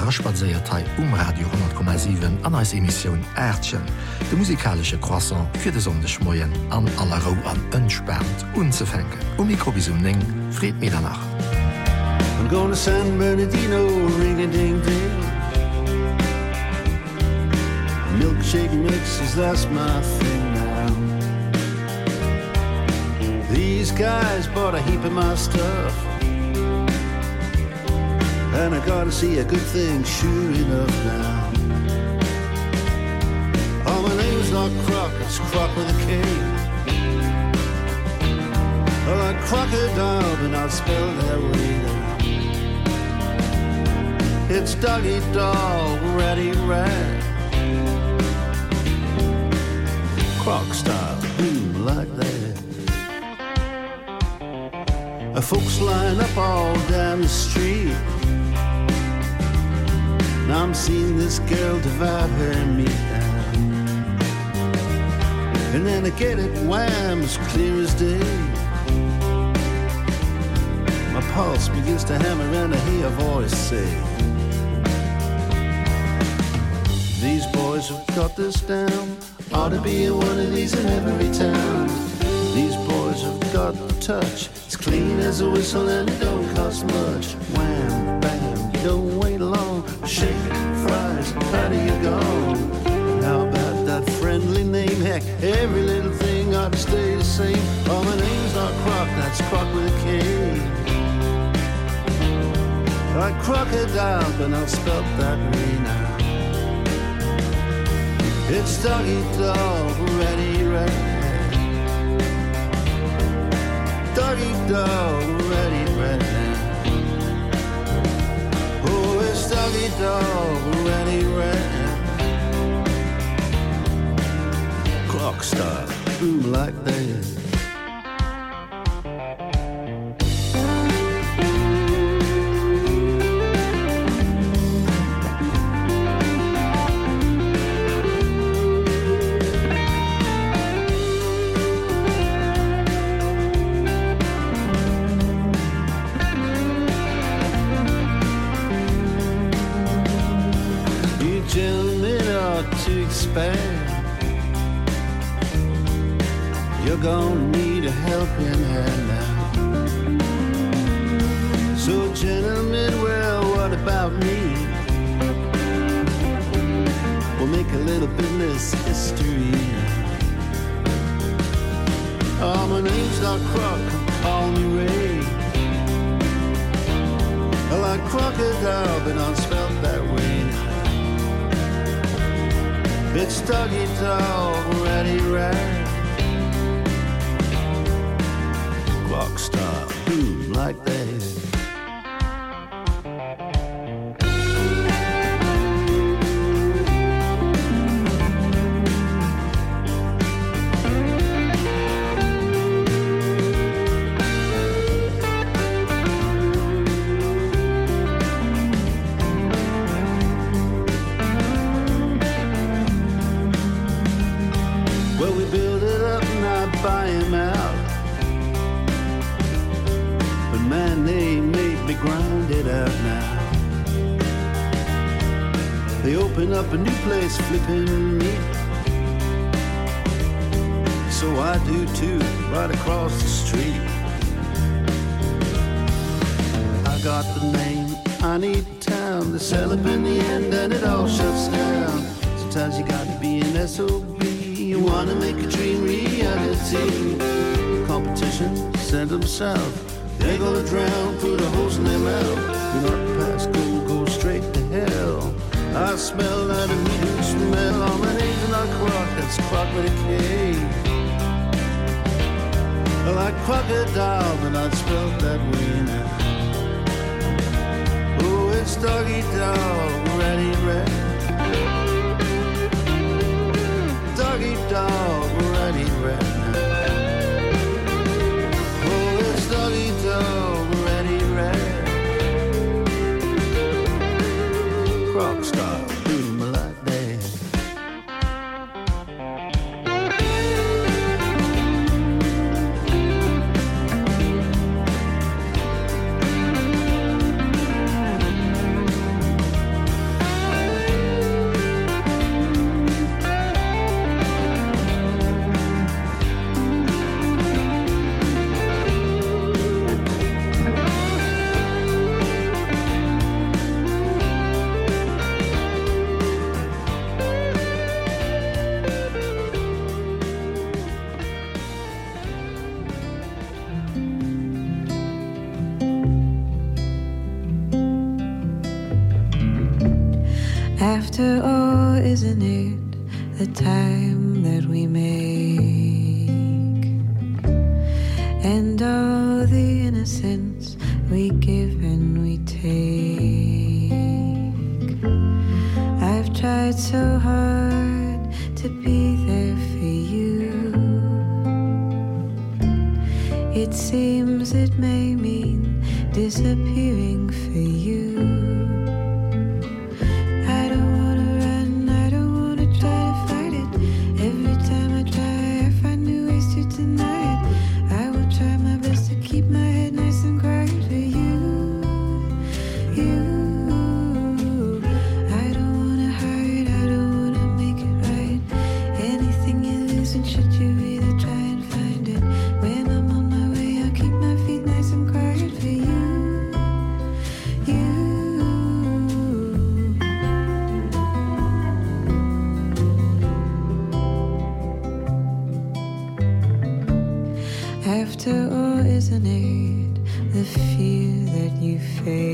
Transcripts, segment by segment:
Raschbaéiertei um Radio 10,7 an als Emissionioun Äerdchen, de musikalsche Croissant fir de Sondechmoien an aller Ro an ënspert unzefänken. Um Mikrovisioning réet mir danach. I'm gonna San Bernardino ring a ding ding Milkshake mixes that's my thing now These guys bought a heap of my stuff and I gotta see a good thing sure enough now. Oh my name's not croc it's Kroc with a K Well I crocodile but not spell that way now It's doggy dog ready rat. Kroc style boom like that. A folks line up all down the street I'm seeing this girl divide her and me. And then I get it wham as clear as day. My pulse begins to hammer and I hear a voice say these boys have got this down. Ought to be in one of these in every town. These boys have got the touch. It's clean as a whistle and it don't cost much. Wham don't wait long. Shake fries how do you go how about that friendly name? Heck every little thing ought to stay the same. Oh my name's not croc that's Kroc with a K. Like crocodile but not spelt that way now. It's doggy dog ready right doggy dog ready doggy dog ready red clock star boom like that clock stop boom like that resonate the fear that you face.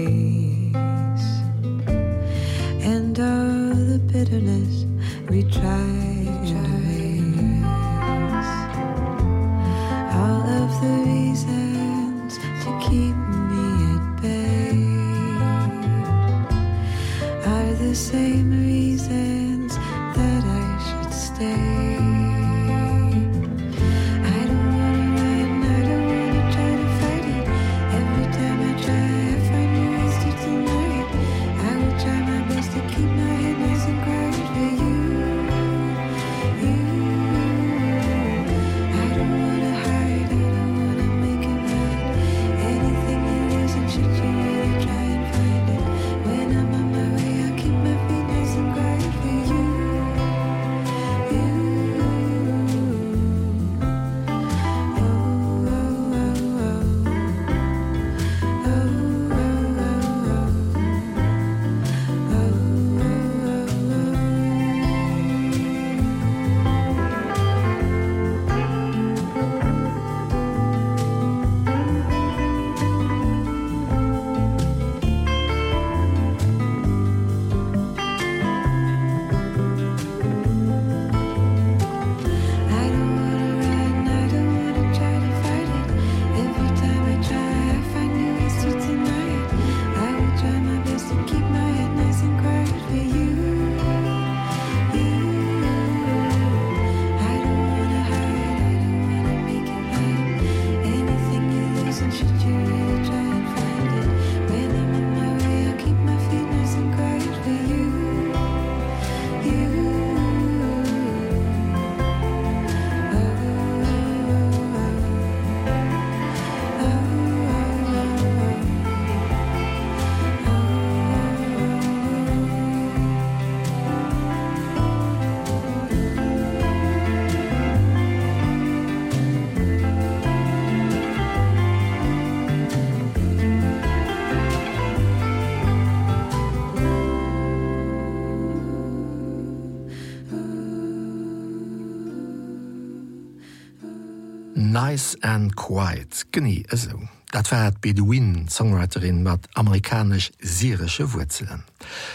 Nice and Quiet genie eso. Dat wärt Bedouin Songwriterin mat amerikasch syresche Wuzelelen.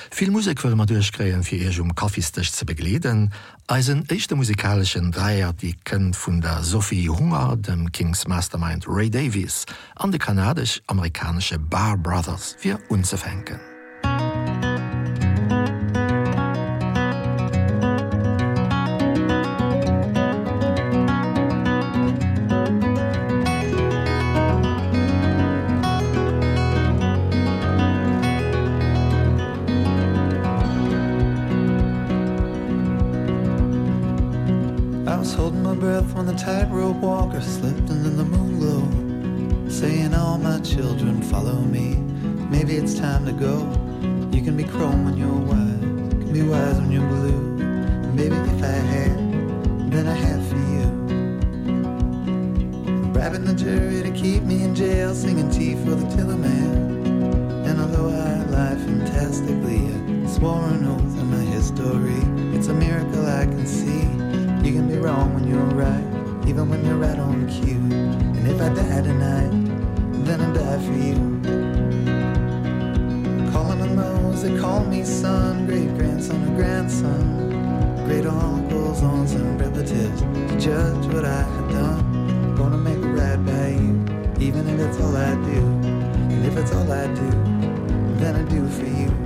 Vill Musik wëll mat duerchkréien fir eg um Kaffeestech ze begleden, als een echte musikalschen Dreiier die kënnt vun der Sophie Hunger, dem Kings Mastermind Ray Davies an de kanadisch-amerikanische Bar Brothers fir unzefänken. Tightrope walker slipped into the moon glow saying all my children follow me. Maybe it's time to go. You can be chrome when you're wise can be wise when you're blue. Maybe if I had then I have for you. Grabbing the jury to keep me in jail singing tea for the tiller man. And although I lie fantastically a sworn oath in my history. It's a miracle I can see. You can be wrong when you're right even when you're right on cue. And if I die tonight, then I die for you. Calling on those that call me son, great grandson or grandson, great uncles, aunts, and relatives to judge what I have done. Gonna make it right by you, even if it's all I do. And if it's all I do, then I do for you.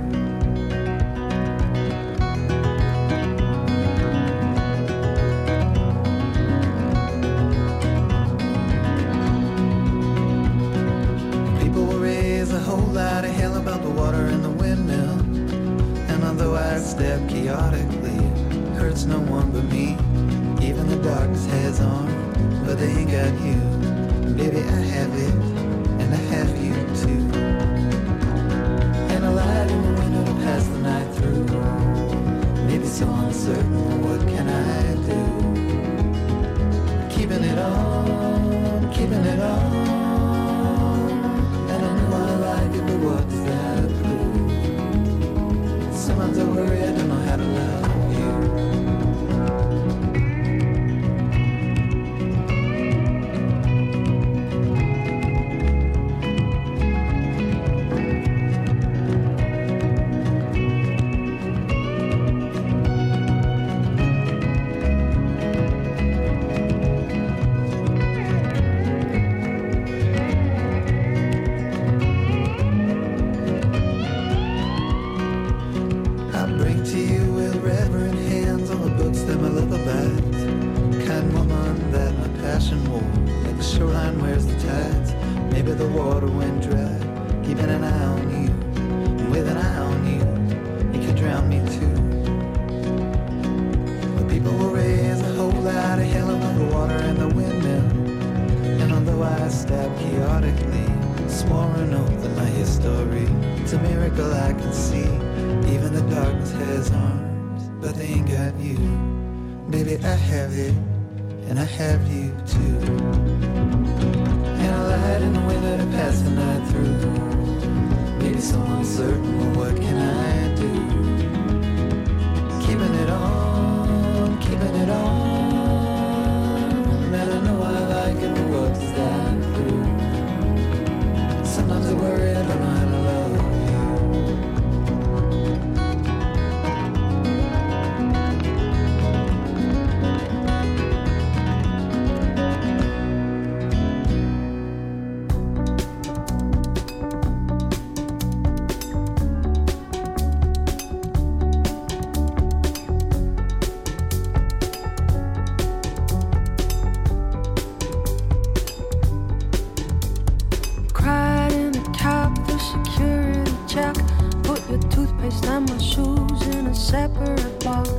first and my shoes in a separate box.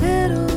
Little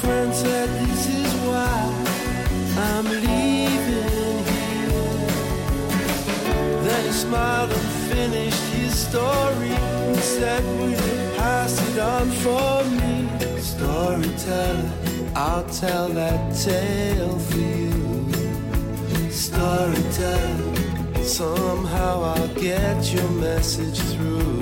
friend said, This is why I'm leaving here. Then he smiled and finished his story and said, Will you pass it on for me? Storyteller, I'll tell that tale for you. Storyteller, somehow I'll get your message through.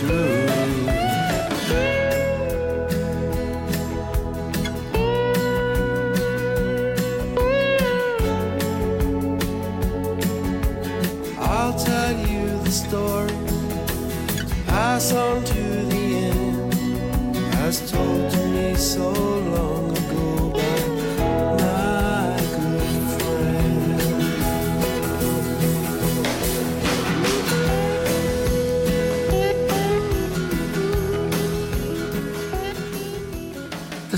through.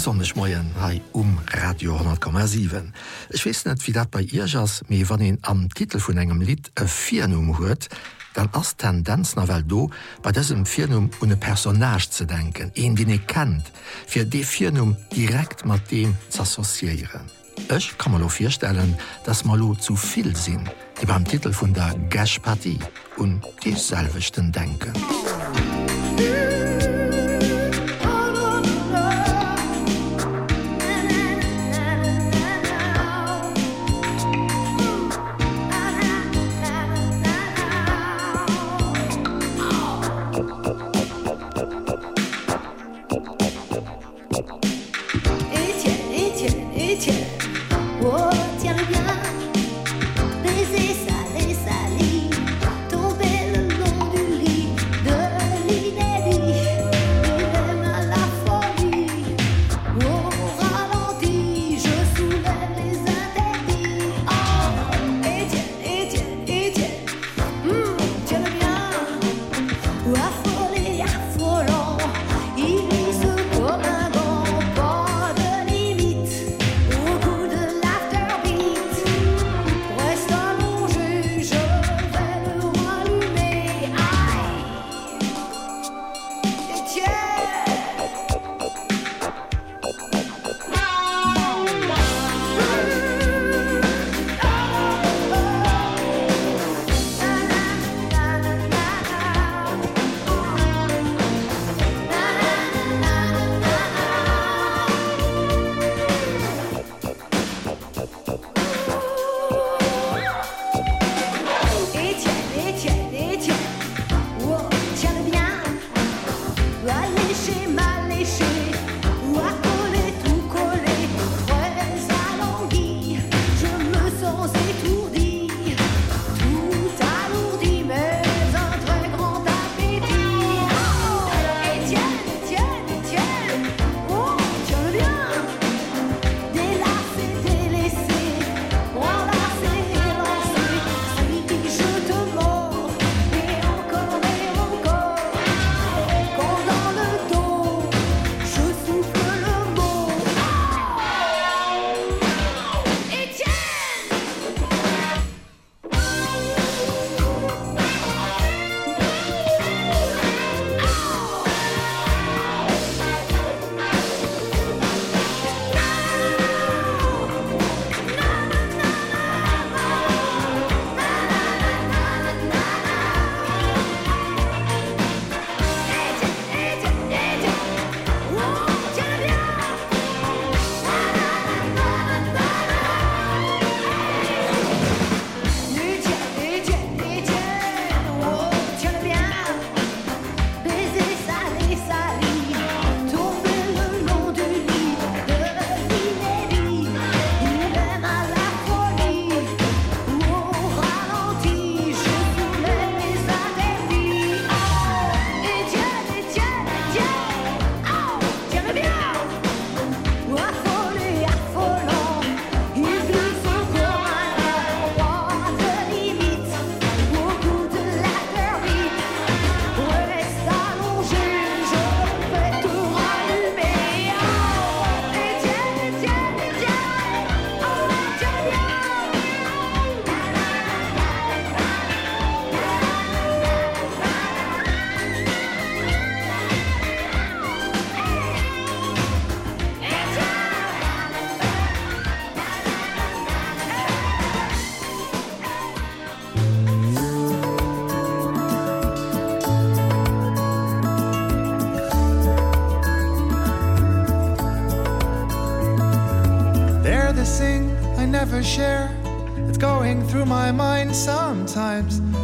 sonnech Moien hai um Radio 10,7. Ech wees net wie dat bei Igers méi wann en am Titel vun engem Lied e Vinum huet, dann ass Tendenz na Welt do bei dessem Vinum une Personage ze denken, een den e kennt, fir de Vinum direkt mat dem associieren. Ech kann malo firstellen, dats Malo zuviel sinn, de beim Titel vun der Gashpartie un deselvechten denken. Yeah.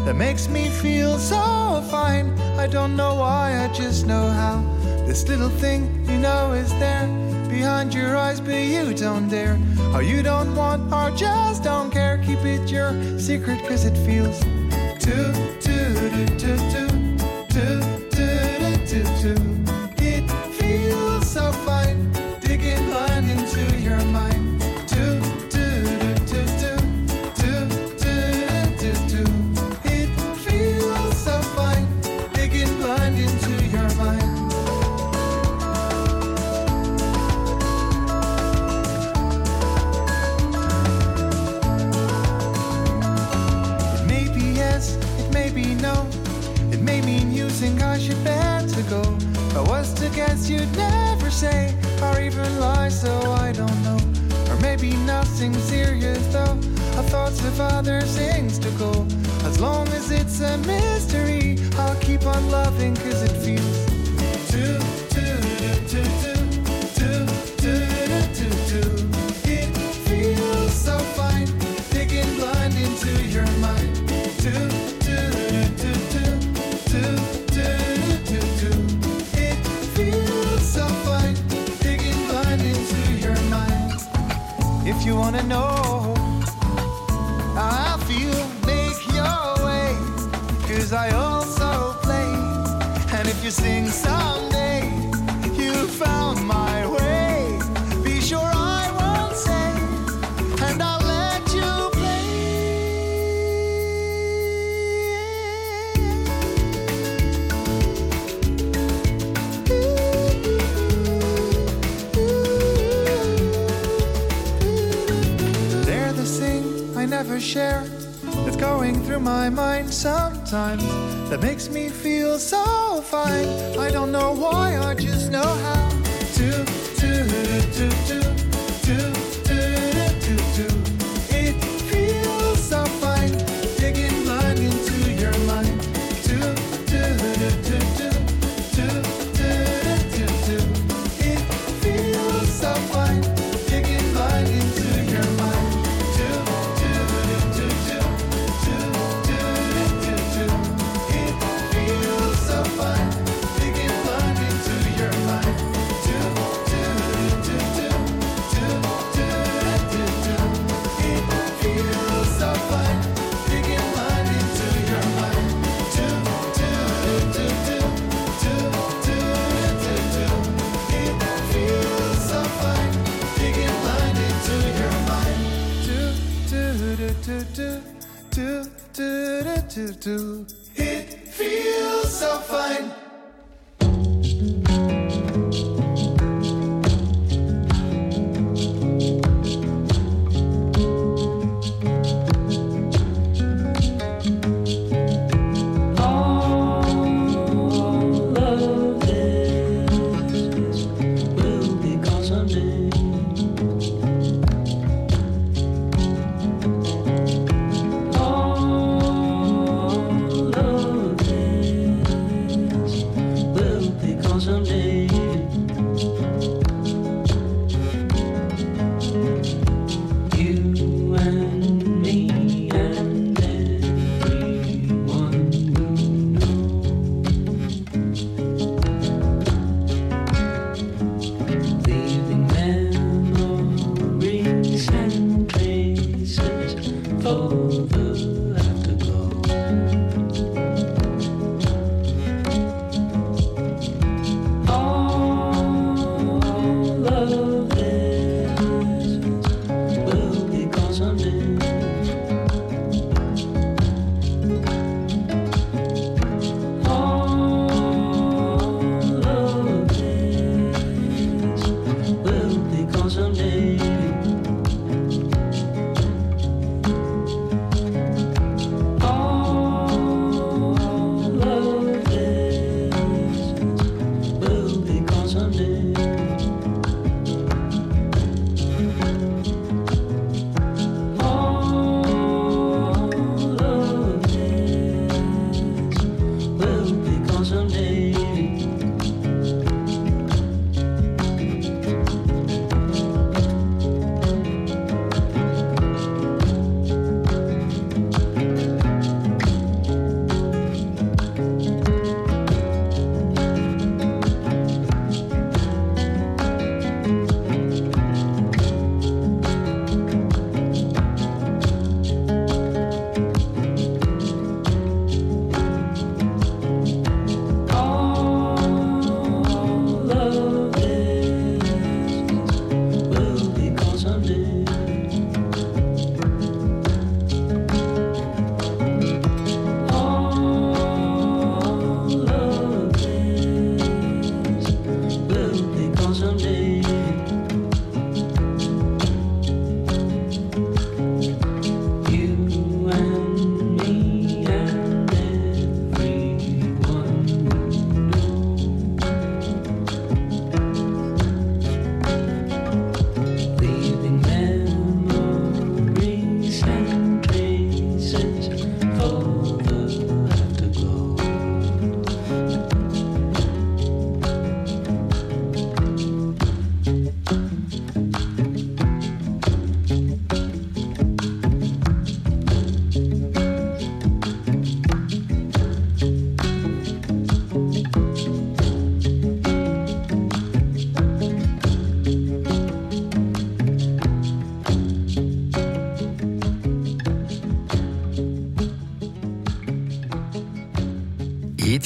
That makes me feel so fine. I don't know why I just know how this little thing you know is there. Behind your eyes but you don't dare. How you don't want or just don't care. Keep it your secret cause it feels do, do, do, do, do. It feels so fine.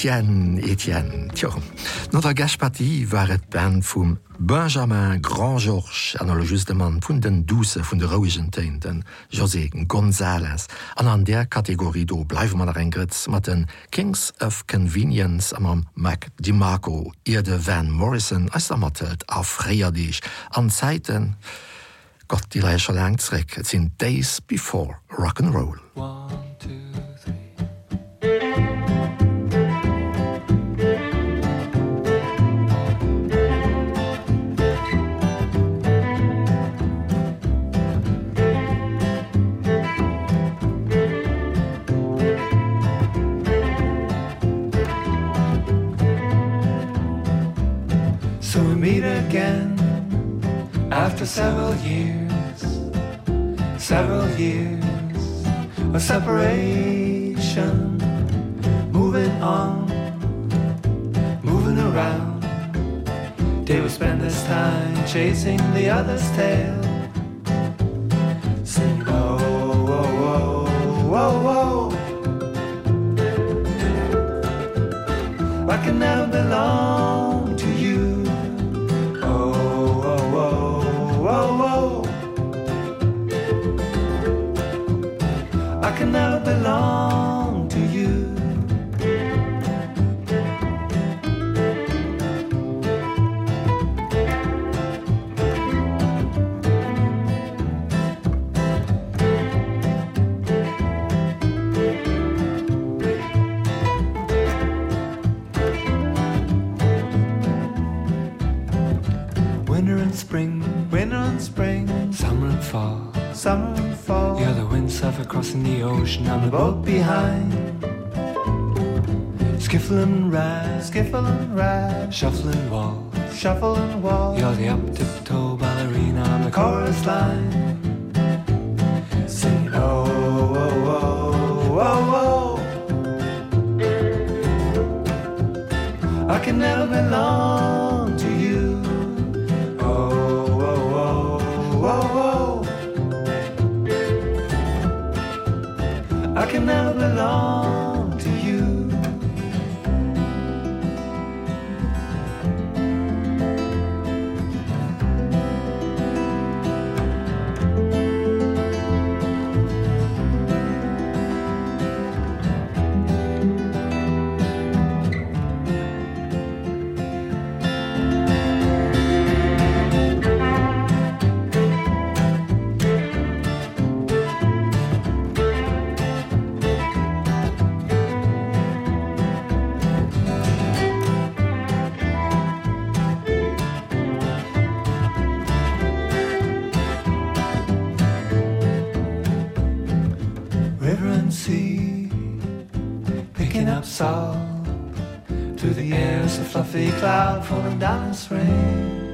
Etienne Etienne Tja. No der Gaspartie waret Ben vum Benjamin Grandgeorges an alle justemann vun den Duse vun de Rogentein den Josegen Gonzales an an der Kategorie do bleif man engretz mat den Kings of Convenience am am Mac DiMarco Ierde Van Morrison als ammatelt aréierdeich an Zeititen Gott die Leicher Längsreck sinn Days before Rock and Roll. One, two. After several years several years of separation moving on moving around they would spend this time chasing the other's tail. Sing whoa whoa whoa whoa whoa. I can never belong can never boat behind skiffling ride. Skiffling ride. Shuffling wall shuffling wall you're the up tiptoe ballerina on the chorus line fluffy cloud falling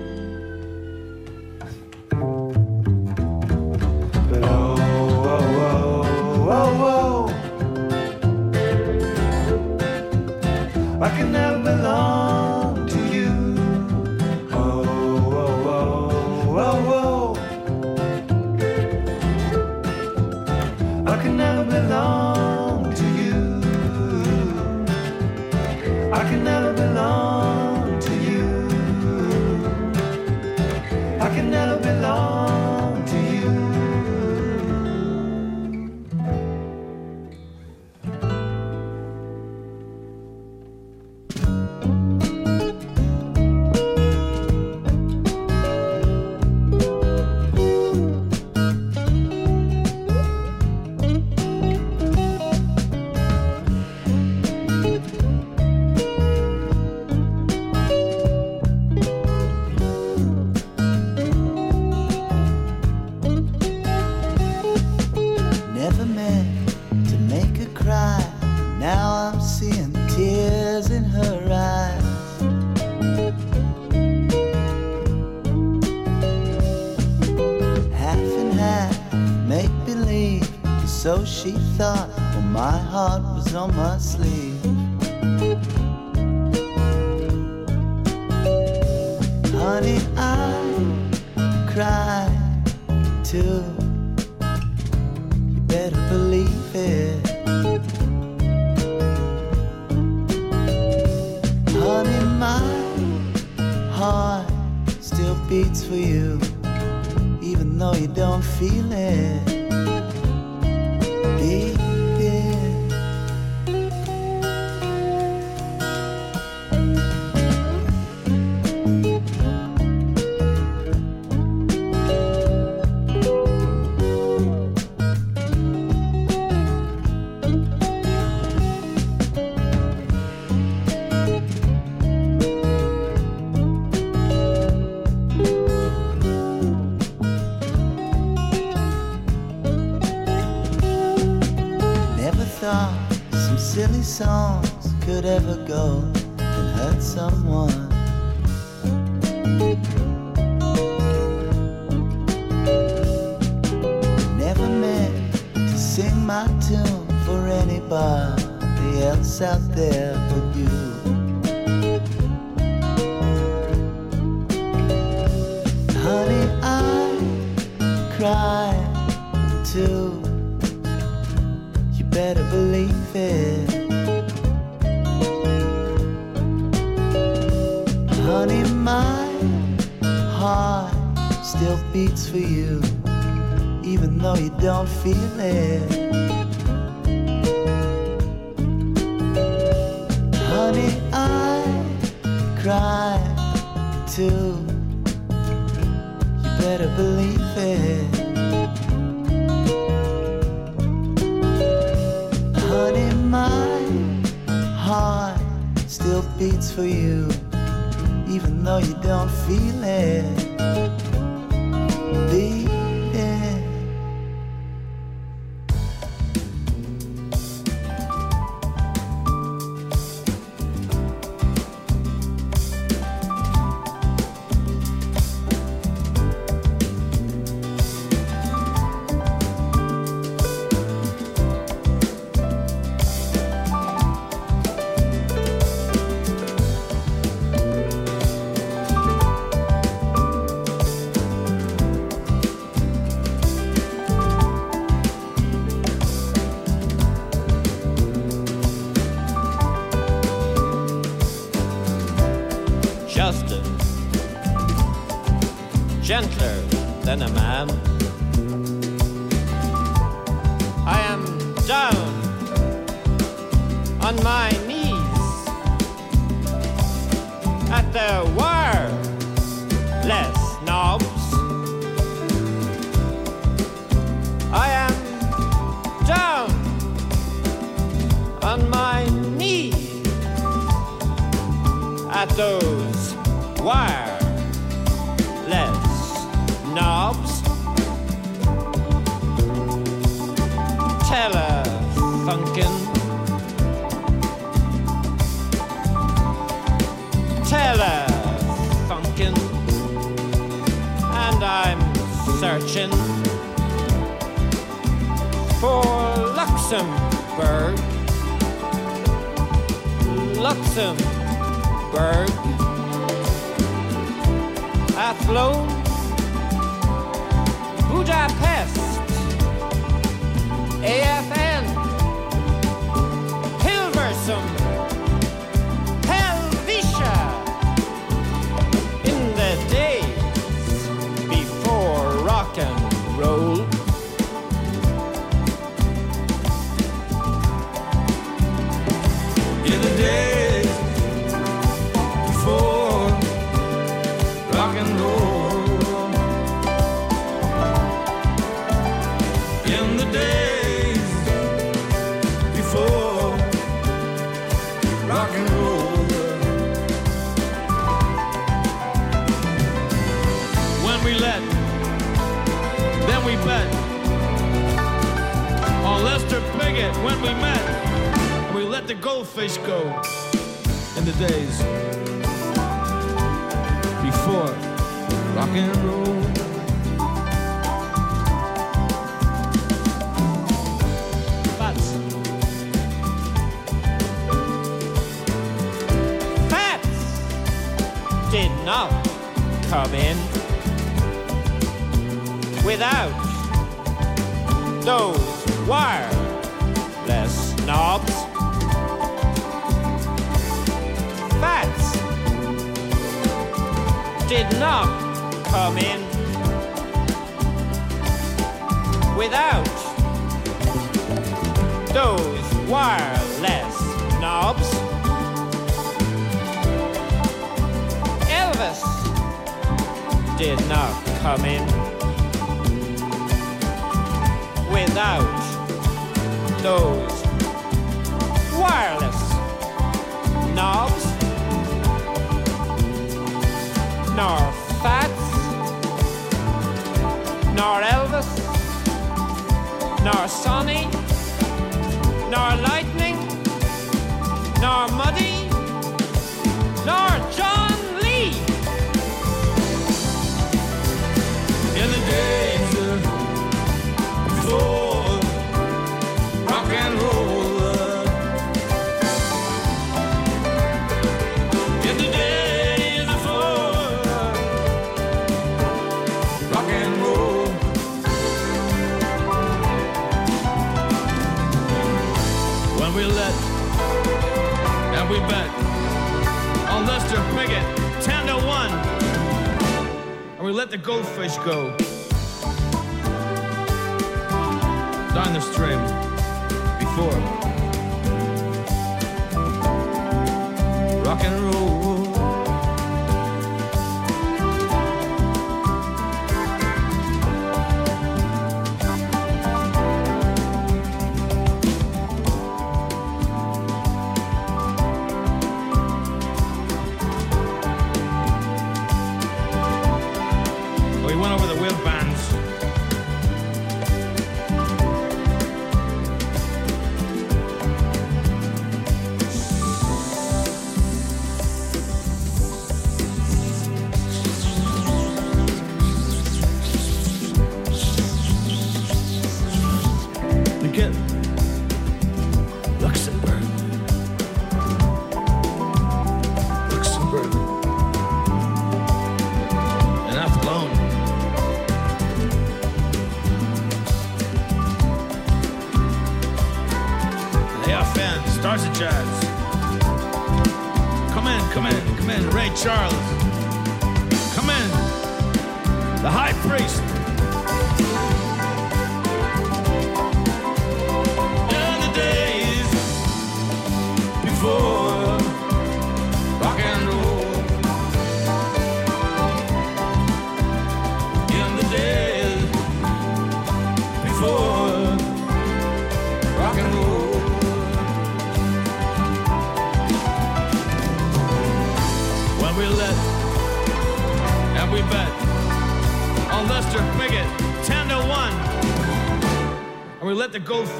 thought my heart was on my sleeve. Honey, I cried too. You better believe it. Honey, my heart still beats for you, even though you don't feel it. bleeds for you, even though you don't feel it. I'm searching for Luxembourg. Luxembourg. Athlone, Budapest, AFN, Hilversum. when we met, and we let the goldfish go in the days before rock and roll. Pats. Pats did not come in without those wires knobs. Fats did not come in without those wireless knobs. Elvis did not come in without those wireless knobs nor fats nor Elvis nor Sonny nor lightning nor muddy nor John Lee. In the days before let the goldfish go. Down the stream. Before. Rock and roll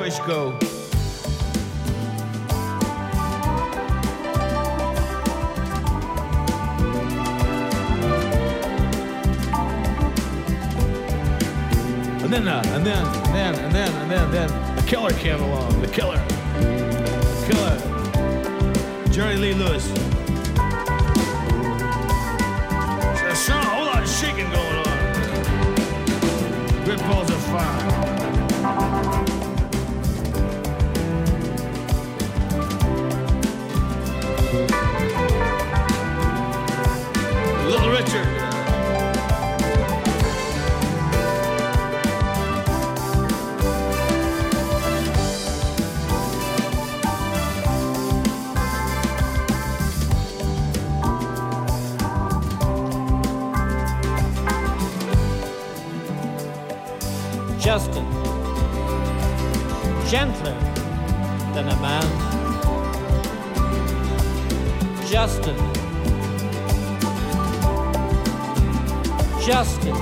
the go. And then uh, and then and then and then and then and then the killer came along the killer. Killer. Jerry Lee Lewis. "Son, a whole lot of shaking going on. Good balls of fire Richard. Justin. Gentler than a man. Justin Justin.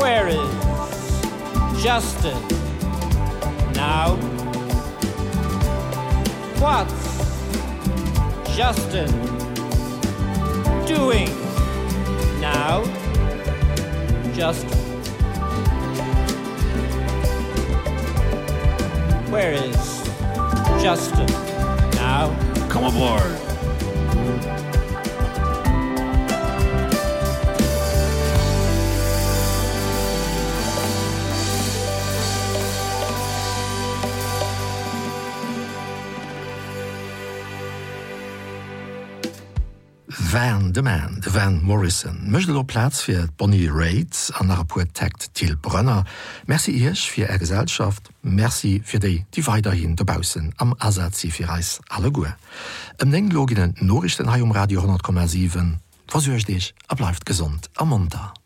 Where is Justin? Now. What's Justin doing now? Justin Where is Justin now? come aboard Van de Man, de Van Morrison, mëchtel op Platz fir d Bonnie Raids an der Poetekt Thiel Brënner, Merci Isch fir Ä Gesellschaft, Merci fir déi, die weiterhin debausen am Asazi fir Reis alle Guer. Em engloginen Norrichten ha um Radio 10,7, versuerch Dich, erbleft gesund. Am Montag.